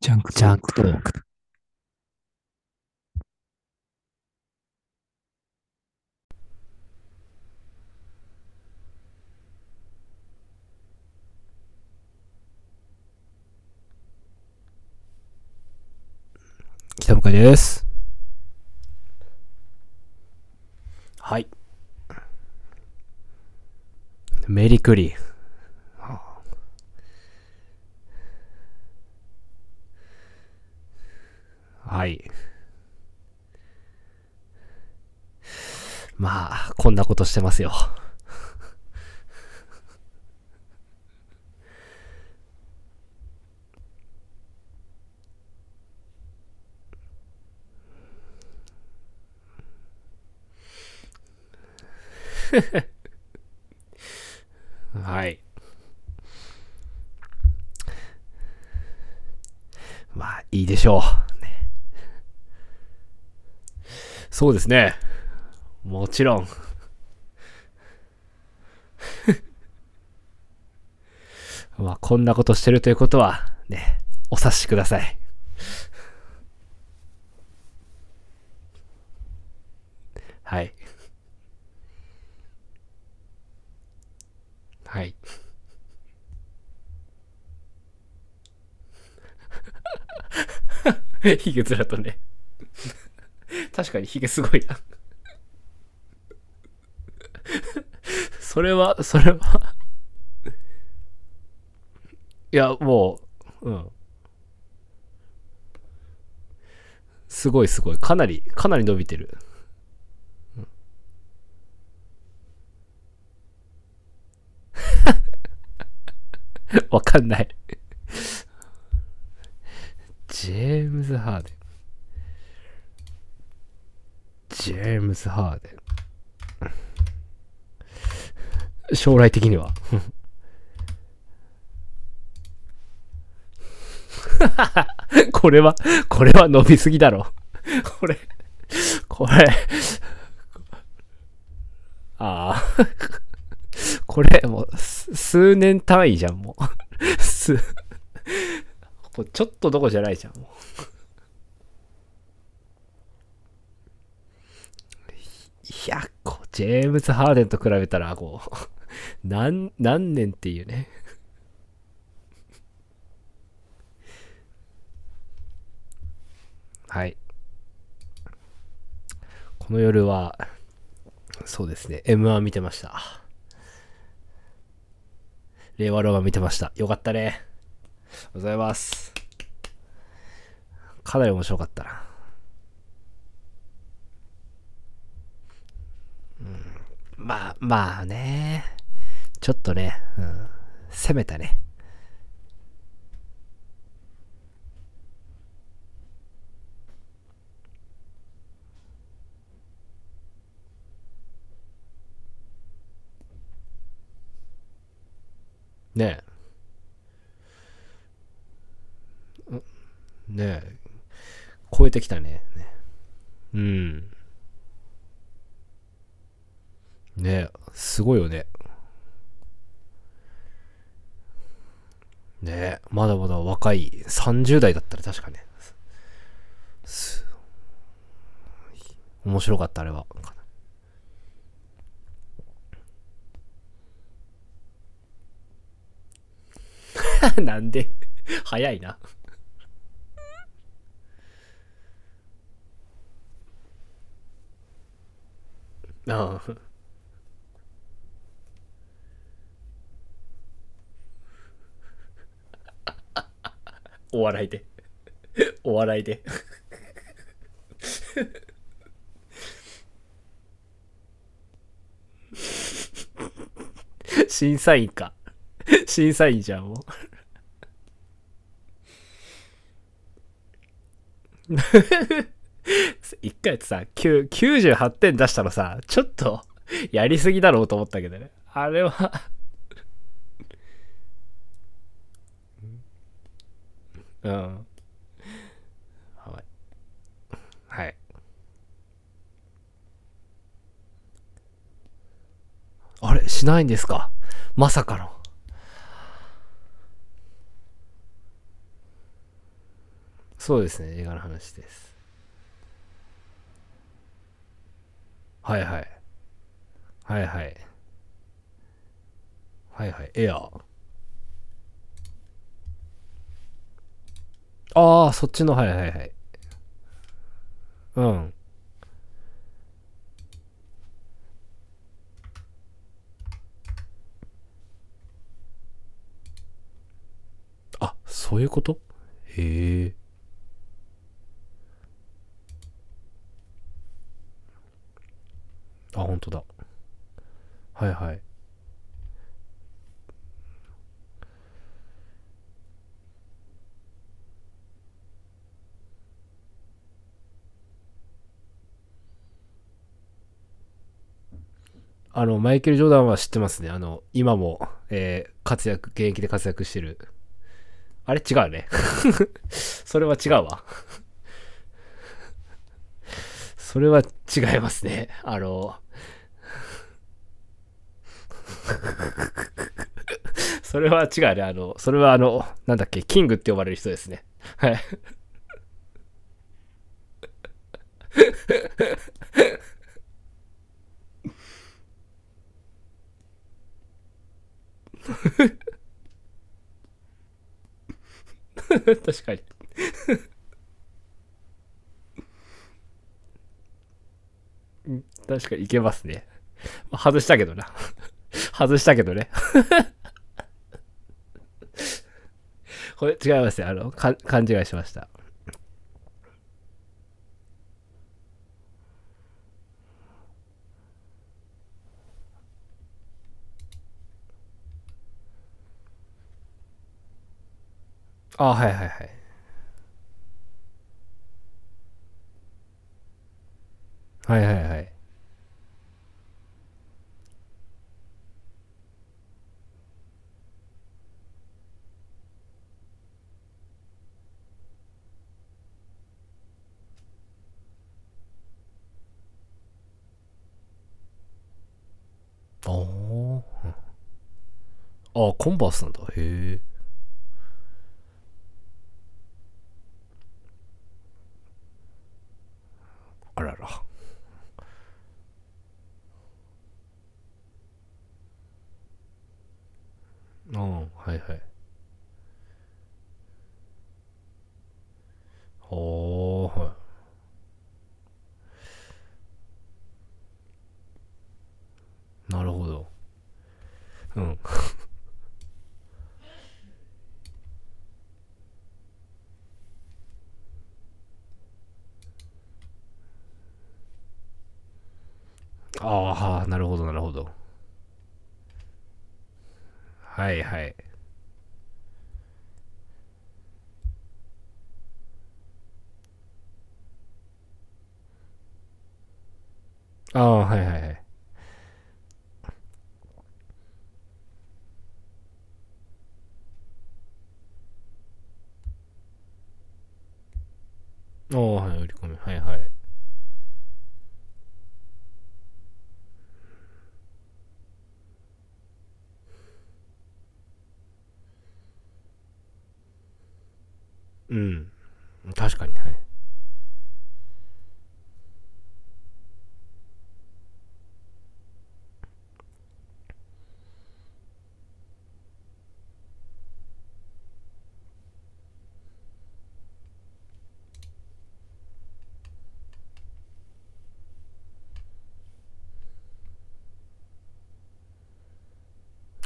ジャンクジャンクトーク。北向井です。はい。メリクリ。はい。まあ、こんなことしてますよ。はい。まあ、いいでしょう。ねそうですね。もちろん。まあ、こんなことしてるということは、ね、お察しください。はい。はい。ヒゲ面とね。確かにヒゲすごいな。それは、それは。いや、もう、うん。すごいすごい。かなり、かなり伸びてる。うん わかんない。ジェームズ・ハーデン。ジェームズ・ハーデン。将来的には。これは、これは伸びすぎだろ。これ、これ、ああ。これ、もう、数年単位じゃん、もう。す、もうちょっとどこじゃないじゃん、もう。いや、こう、ジェームズ・ハーデンと比べたら、こう、何、何年っていうね。はい。この夜は、そうですね、M1 見てました。令和ローマ見てました。よかったね。ございます。かなり面白かったな。うん、まあ、まあね。ちょっとね、うん、攻めたね。ねえ。ねえ。超えてきたね。ねうん。ね、すごいよね。ね、まだまだ若い30代だったら確かね。面白かった、あれは。なんで？早いな。ああ。お笑いで。お笑いで。審査員か。審査員じゃん、もう。一回ってさ、9 98点出したのさ、ちょっとやりすぎだろうと思ったけどね。あれはうん。はい。はい。あれ？しないんですか？まさかの。そうですね、映画の話です。はいはい。はいはい。はいはい。エアー。ああ、そっちの、はいはいはい。うん。あ、そういうこと？へえ。あ、本当だ。はいはい。あの、マイケル・ジョーダンは知ってますね。あの、今も、えー活躍、現役で活躍してる。あれ？違うね。それは違うわ。それは違いますね。あの、それは違うね。あの、それはあの、なんだっけ、キングって呼ばれる人ですね。はい。確かに。確かにいけますね。外したけどな。外したけどね。これ違いますね。あの、か勘違いしました。あはいはいはい。はいはいはい。あーあ、コンバースなんだ。へえ。あらら。ああ、はいはい。おー、はい。なるほど。うん。ああ、なるほど、なるほど。はいはい。ああ、はいはいはい。ああ、はい、売り込み。はいはい。うん。確かに、はい。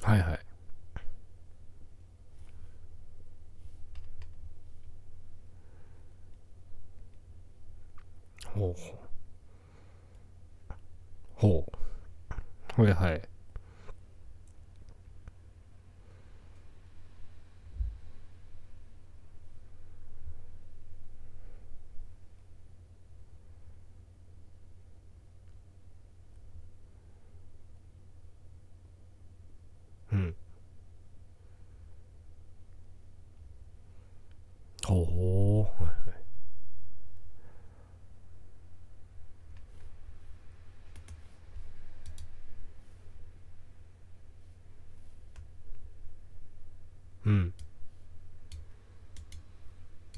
はいはい。ほうほう。ほう。はいはい。うん。ほうほう。はいはい。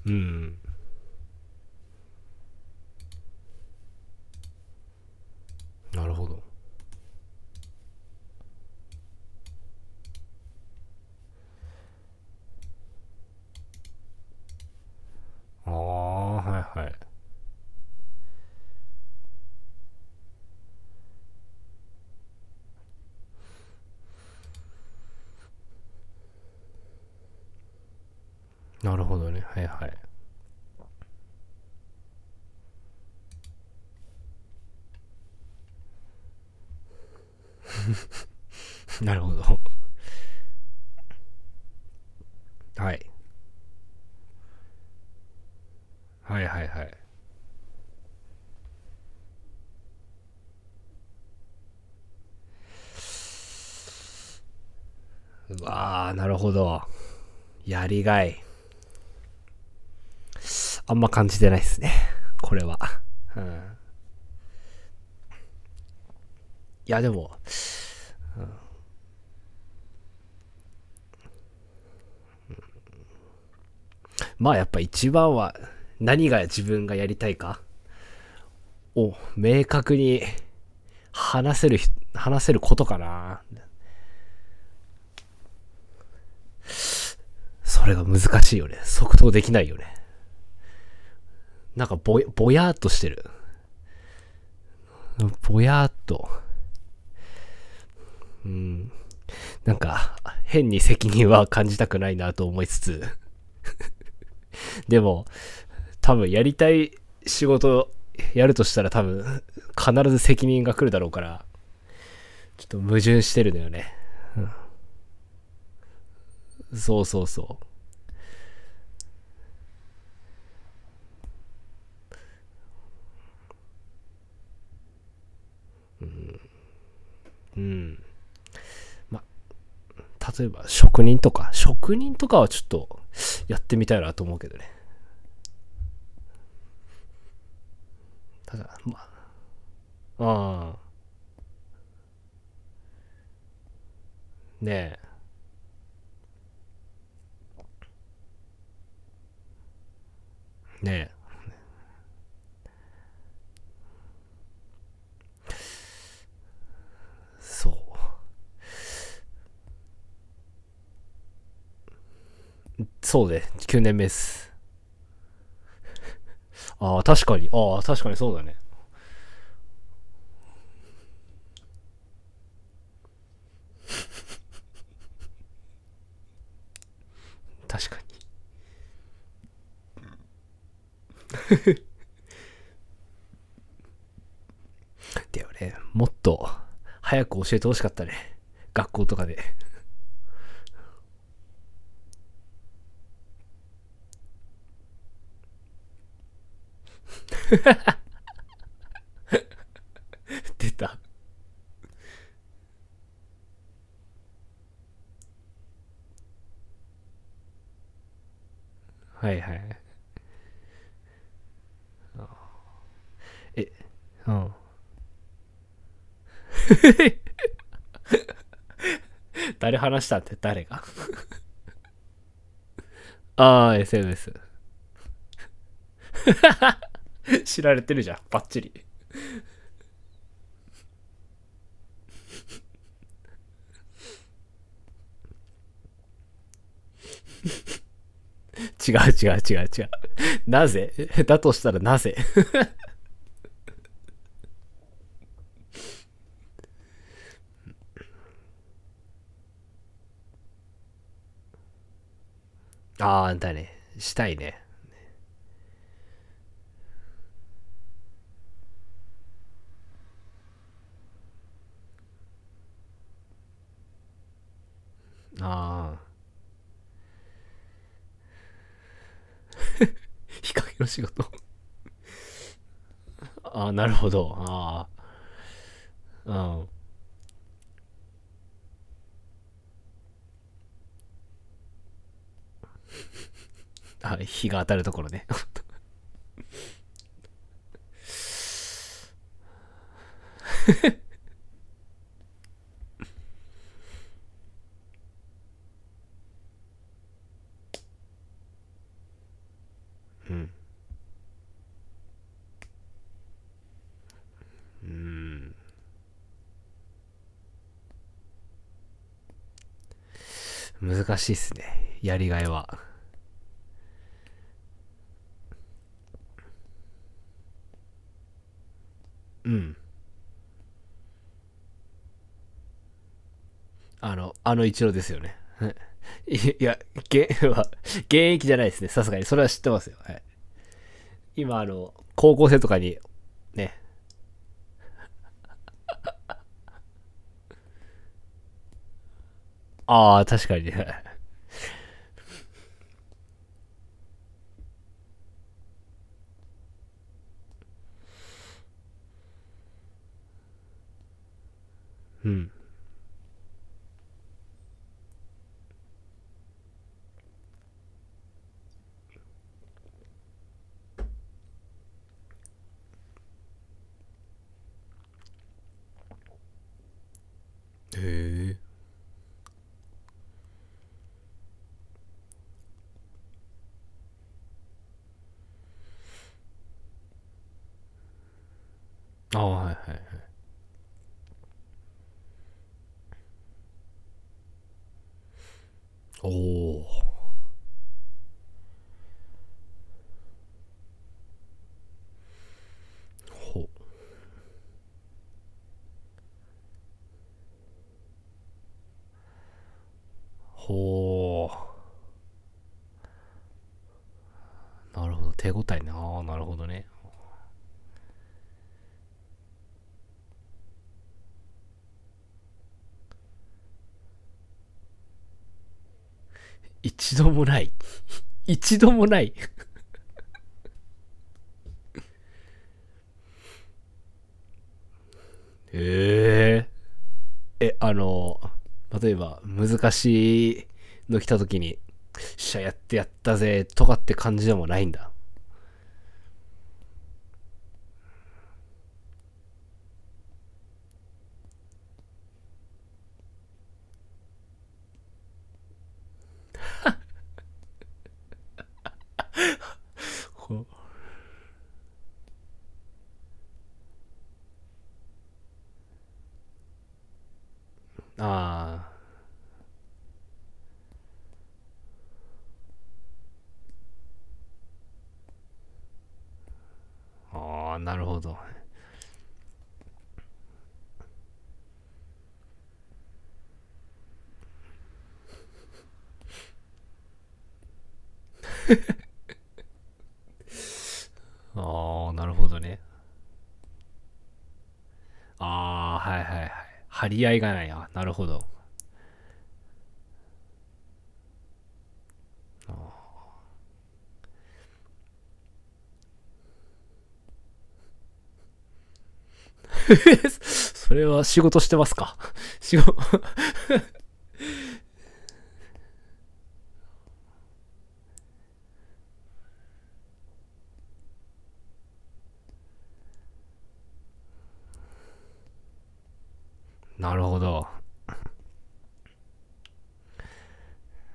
うん。うん。なるほどね。はいはい。なるほど。はい。はいはいはい。うわー、なるほど。やりがい。あんま感じてないですね。これは。うん。いや、でも、まあやっぱ一番は何が自分がやりたいかを明確に話せる、話せることかな。それが難しいよね。即答できないよね。なんかぼ、ぼやーっとしてる。ぼやーっと。うん。なんか、変に責任は感じたくないなと思いつつ。でも、多分やりたい仕事やるとしたら多分、必ず責任が来るだろうから、ちょっと矛盾してるのよね。うん、そうそうそう。うん。ま、例えば職人とか、職人とかはちょっとやってみたいなと思うけどね。ただ、まあ、ああ。ねえ。ねえ。そう。そうね。9年目です。ああ、確かに。ああ、確かにそうだね。確かに。だよね。もっと早く教えてほしかったね。学校とかで。出た。はいはい。え、うん。誰話したって誰が？ああ、SNS。知られてるじゃん、バッチリ。違う違う違う違う。なぜ？だとしたらなぜ？ああ、だね。したいね。ああ。日陰の仕事ああ、なるほど。ああ。うん。あ、日が当たるところね。うん。うん。難しいっすね。やりがいは。うん。あの、あの一郎ですよね。いいや、現 は、現役じゃないですね。さすがに。それは知ってますよ。はい。今、あの、高校生とかに、ね。ああ、確かにね。うん。へえ。ああ、はいはいはい。おお。ほほう。なるほど。手応えね。ああ、なるほどね。一度もない。一度もない。えええ、あの、例えば、難しいの来た時に、しゃ、やってやったぜ、とかって感じでもないんだ。こうああ。ああ、なるほど。ああ、なるほどね。ああ、はいはいはい。張り合いがない。あなるほど。それは仕事してますか？仕事なるほど。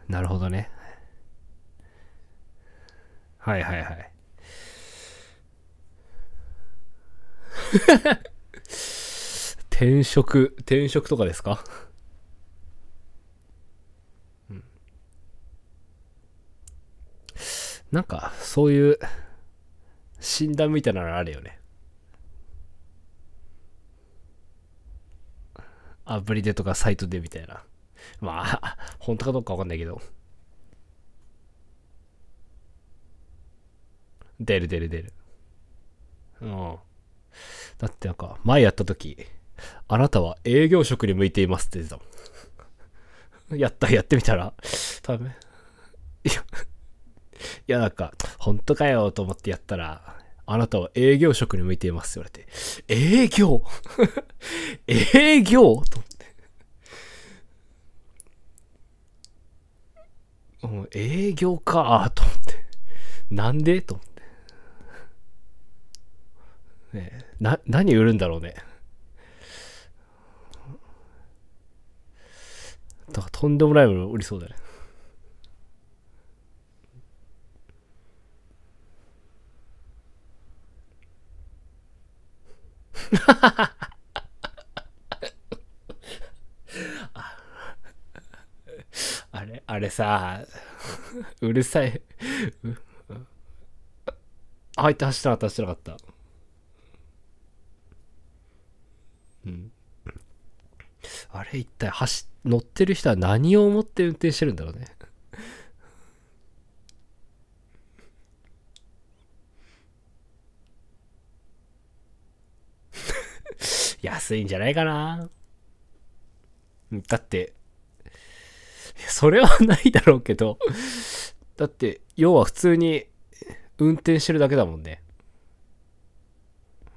なるほどね。はいはいはい。転職、転職とかですか？うん。なんか、そういう診断みたいなのあるよね。アプリでとかサイトでみたいな。まあ、本当かどうかわかんないけど。出る出る出る。うん。だってなんか、前やった時、あなたは営業職に向いていますって出たもん。やった、やってみたら、多分、いや、いやなんか、本当かよと思ってやったら、あなたは営業職に向いていますって言われて、営業？営業？と思って。うん営業かと思って。なんで？と思って。ねな、何売るんだろうね。だかとんでもないもの売りそうだね。あれ、あれさ、うるさい。あ、入って走ってなかった、走ってなかった。うん。あれ一体走、乗ってる人は何を思って運転してるんだろうね。安いんじゃないかな。だって、それはないだろうけど、だって、要は普通に運転してるだけだもんね。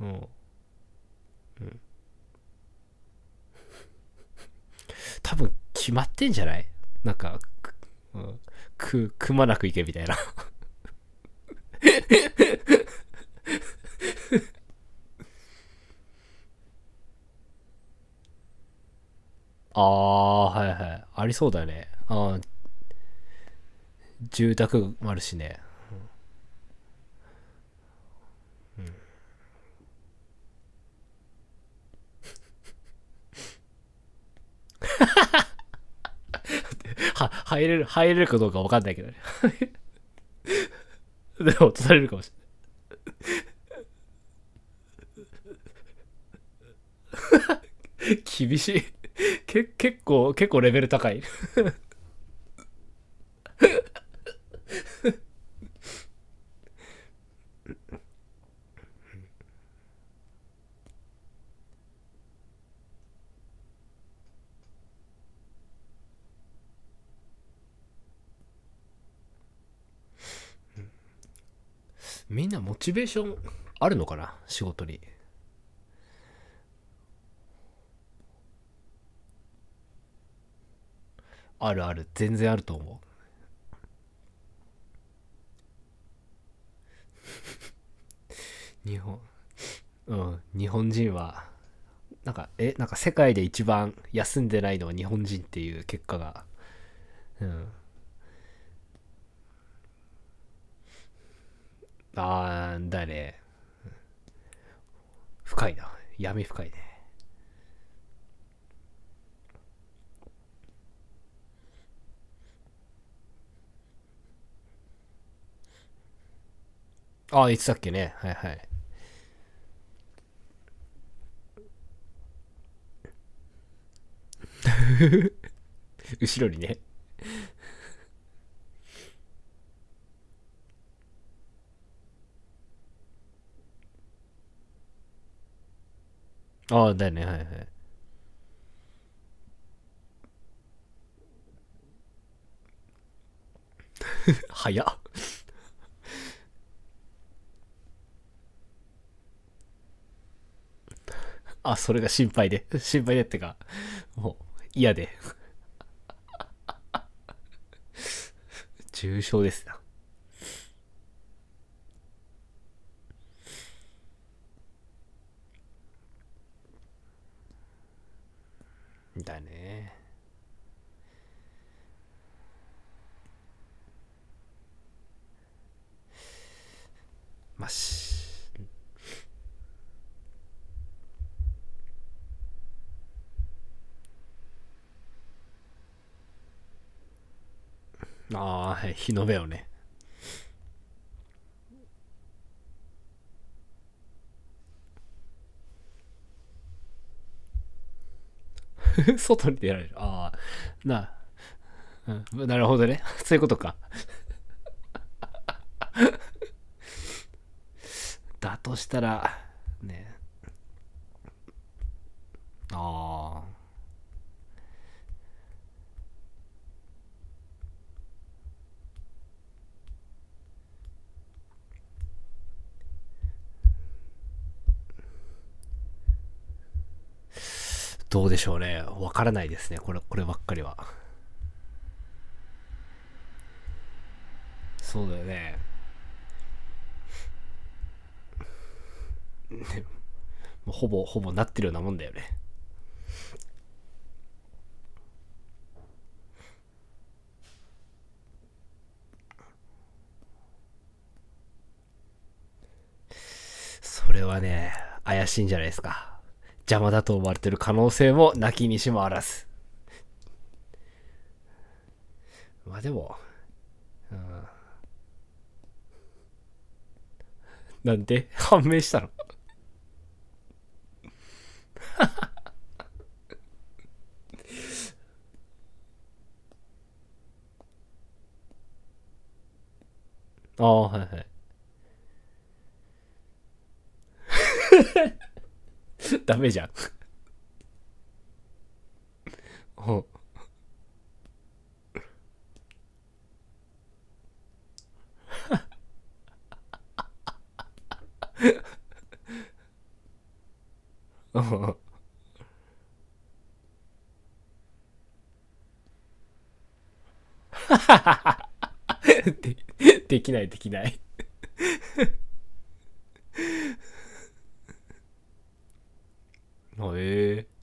うん。多分決まってんじゃない？なんか、くうん、く、くまなく行けみたいな。ああ、はいはい。ありそうだね。ああ、住宅もあるしね。は、入れる、入れるかどうかわかんないけどね。でも、落とされるかもしれない。厳しい。け、結構、結構レベル高い。みんなモチベーションあるのかな？仕事に。あるある。全然あると思う。日本、うん、日本人は、なんか、え、なんか世界で一番休んでないのは日本人っていう結果が、うん。あー、だね。深いな。闇深いね。ああ、いつだっけね。はいはい。後ろにね。ああ、だよね。はいはい。早っ。あ、それが心配で。心配でってか、もう嫌で。重症ですな。だね。まあし、ああ、はい、日の目をね。外に出られる。ああ、な、うん、なるほどね。そういうことか。だとしたら、ね。ああ。どうでしょうね。わからないですね。これ、こればっかりは。そうだよね。も うほぼ、ほぼなってるようなもんだよね。それはね、怪しいんじゃないですか。邪魔だと思われてる可能性もなきにしもあらず。まあでも、うん、なんで？判明したの？ああ、はいはい。ダメじゃん。うんうんでできないできないあええ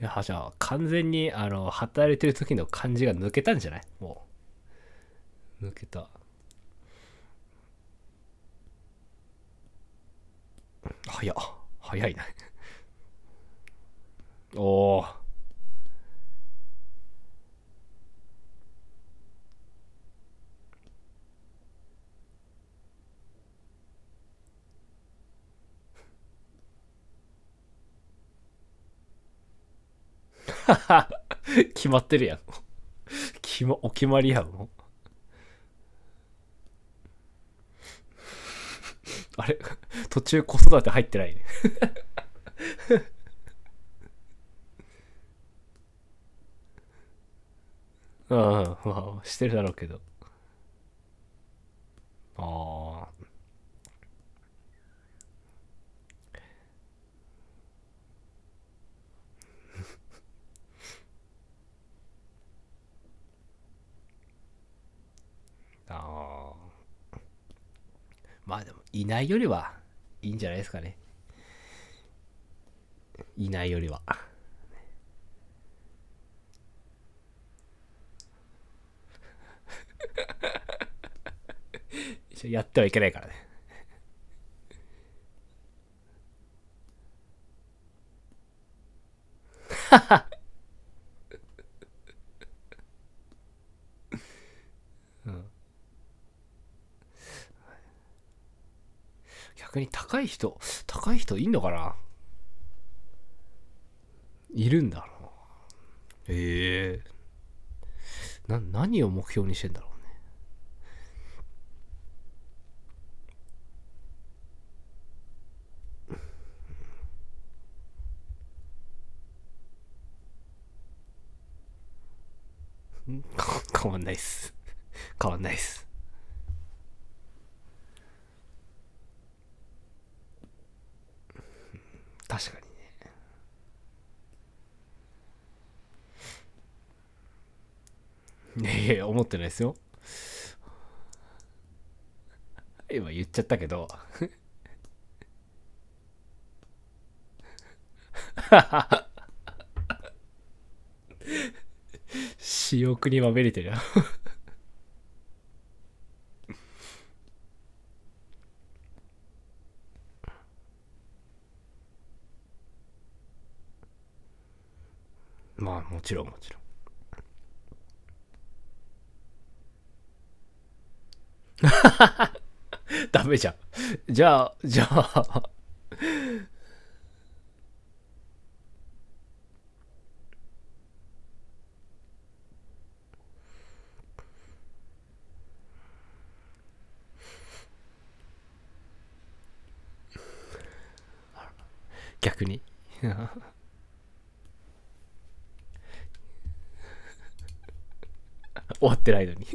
いやじゃあ完全にあの働いてる時の感じが抜けたんじゃない？もう。抜けた。早っ。早いなおお 決まってるやん。決まお決まりやん。あれ？途中子育て入ってない？ねうんまあしてるだろうけどああああまあでもいないよりはいいんじゃないですかね。いないよりは。やってはいけないからね。逆に高い人高い人いんのかな？いるんだろう。なえ。えな何を目標にしてんだろうね。ん 変わんないっす。変わんないっす確かにねいやいや思ってないですよ。今言っちゃったけど。私欲にまみれてるよ まあもちろんもちろん。ダメじゃん。じゃあじゃあ。逆に。終わってないのに。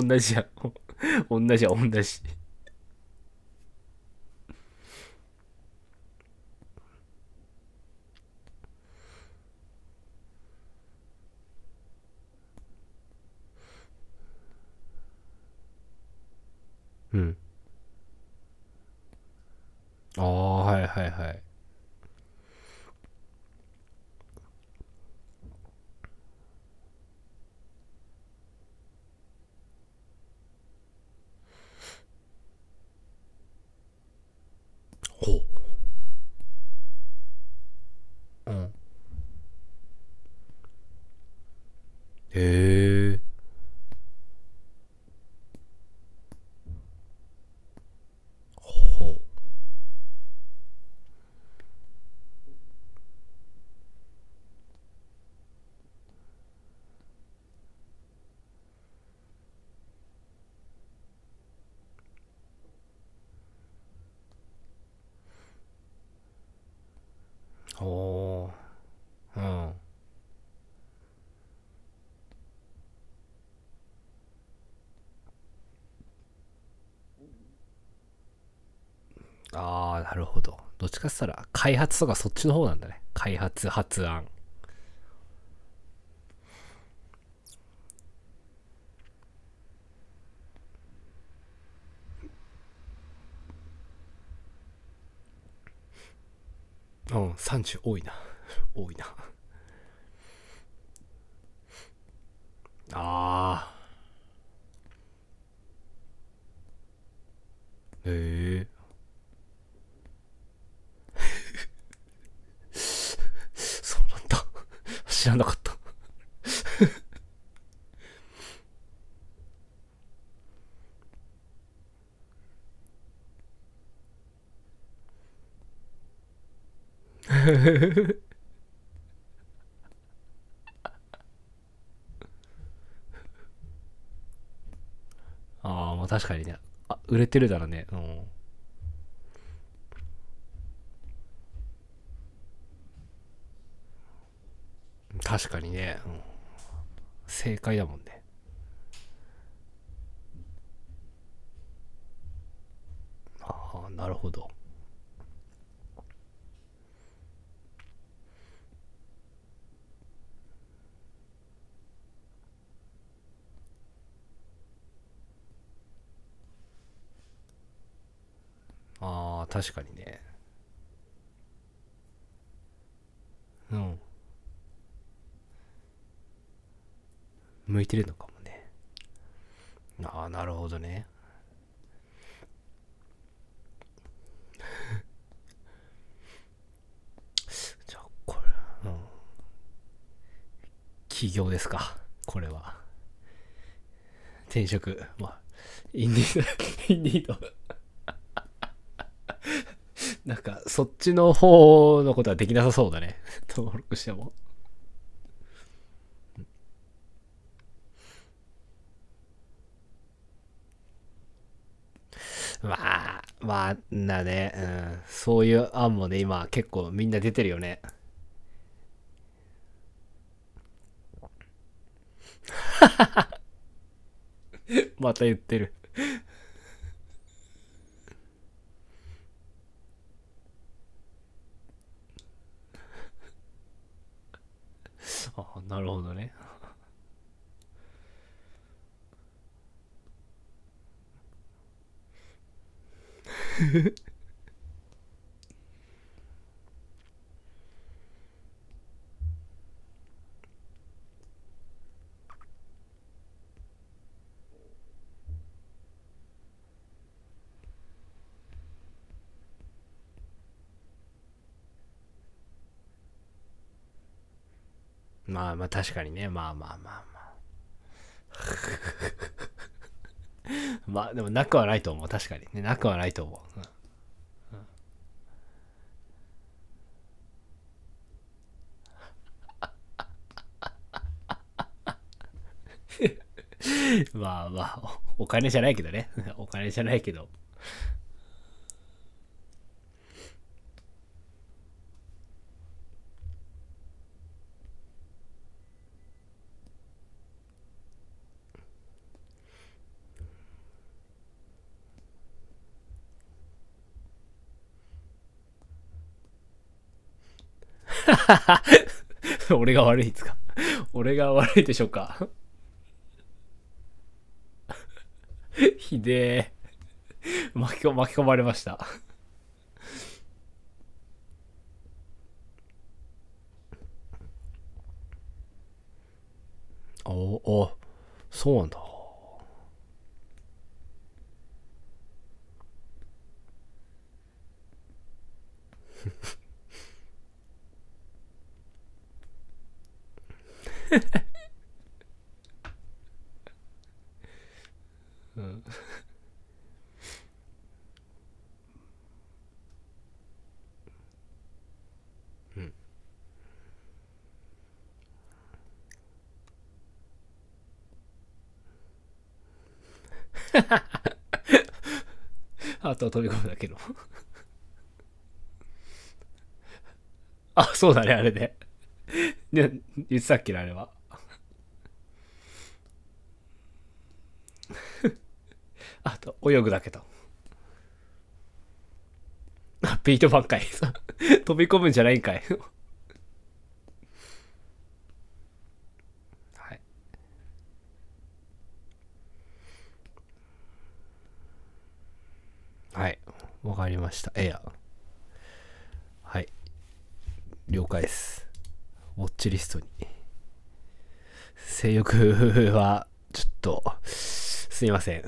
同じや 同じや同じ。うん。ああはいはいはいほううんへえほうおー。うん。ああ、なるほど。どっちかって言ったら、開発とかそっちの方なんだね。開発、発案。うん、30多いな。多いな。ああ。へえ。そうなんだ。知らなかった。ああ、まあ確かにね。あ、売れてるだろうね。うん。確かにね。うん、正解だもんね。ああ、なるほど。ああ、確かにね。うん。向いてるのかもね。ああ、なるほどね。じゃあ、これ、うん。起業ですか。これは。転職。まあ、インディード、インディード。なんか、そっちの方のことはできなさそうだね。登録しても。まあ、まあ、なね、うん。そういう案もね、今結構みんな出てるよね。また言ってる。あなるほどね。まあまあ確かにね。まあまあまあまあ。まあでもなくはないと思う。確かにね。なくはないと思う。うん まあまあ、おお金じゃないけどね。お金じゃないけど。俺が悪いですか？俺が悪いでしょうか？ひでえ。巻き込巻き込まれました。おお、そうなんだ。うん。うん。あとは飛び込むだけのあ、そうだね、あれね。ね 言ってたっけな、あれは。あと、泳ぐだけと。あ、ビート板かい。飛び込むんじゃないんかい。はい。はい。わかりました。ええや。はい。了解です。ウォッチリストに。性欲は、ちょっと、すいません。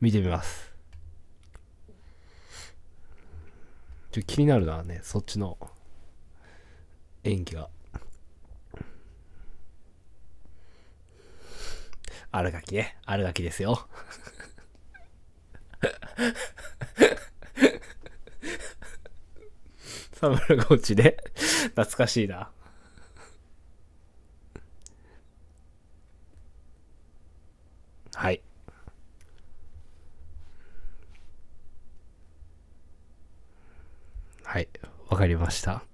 見てみます。ちょ気になるなね、そっちの演技が。荒垣ね。荒垣ですよ。サムラゴーチで懐かしいな。はい。はい。わかりました。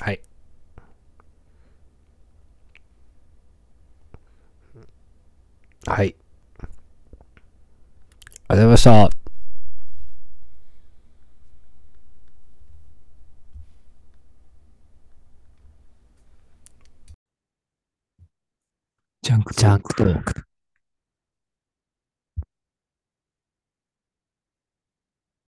はい。はい。ありがとうございました。ジャンクジャンクトーク。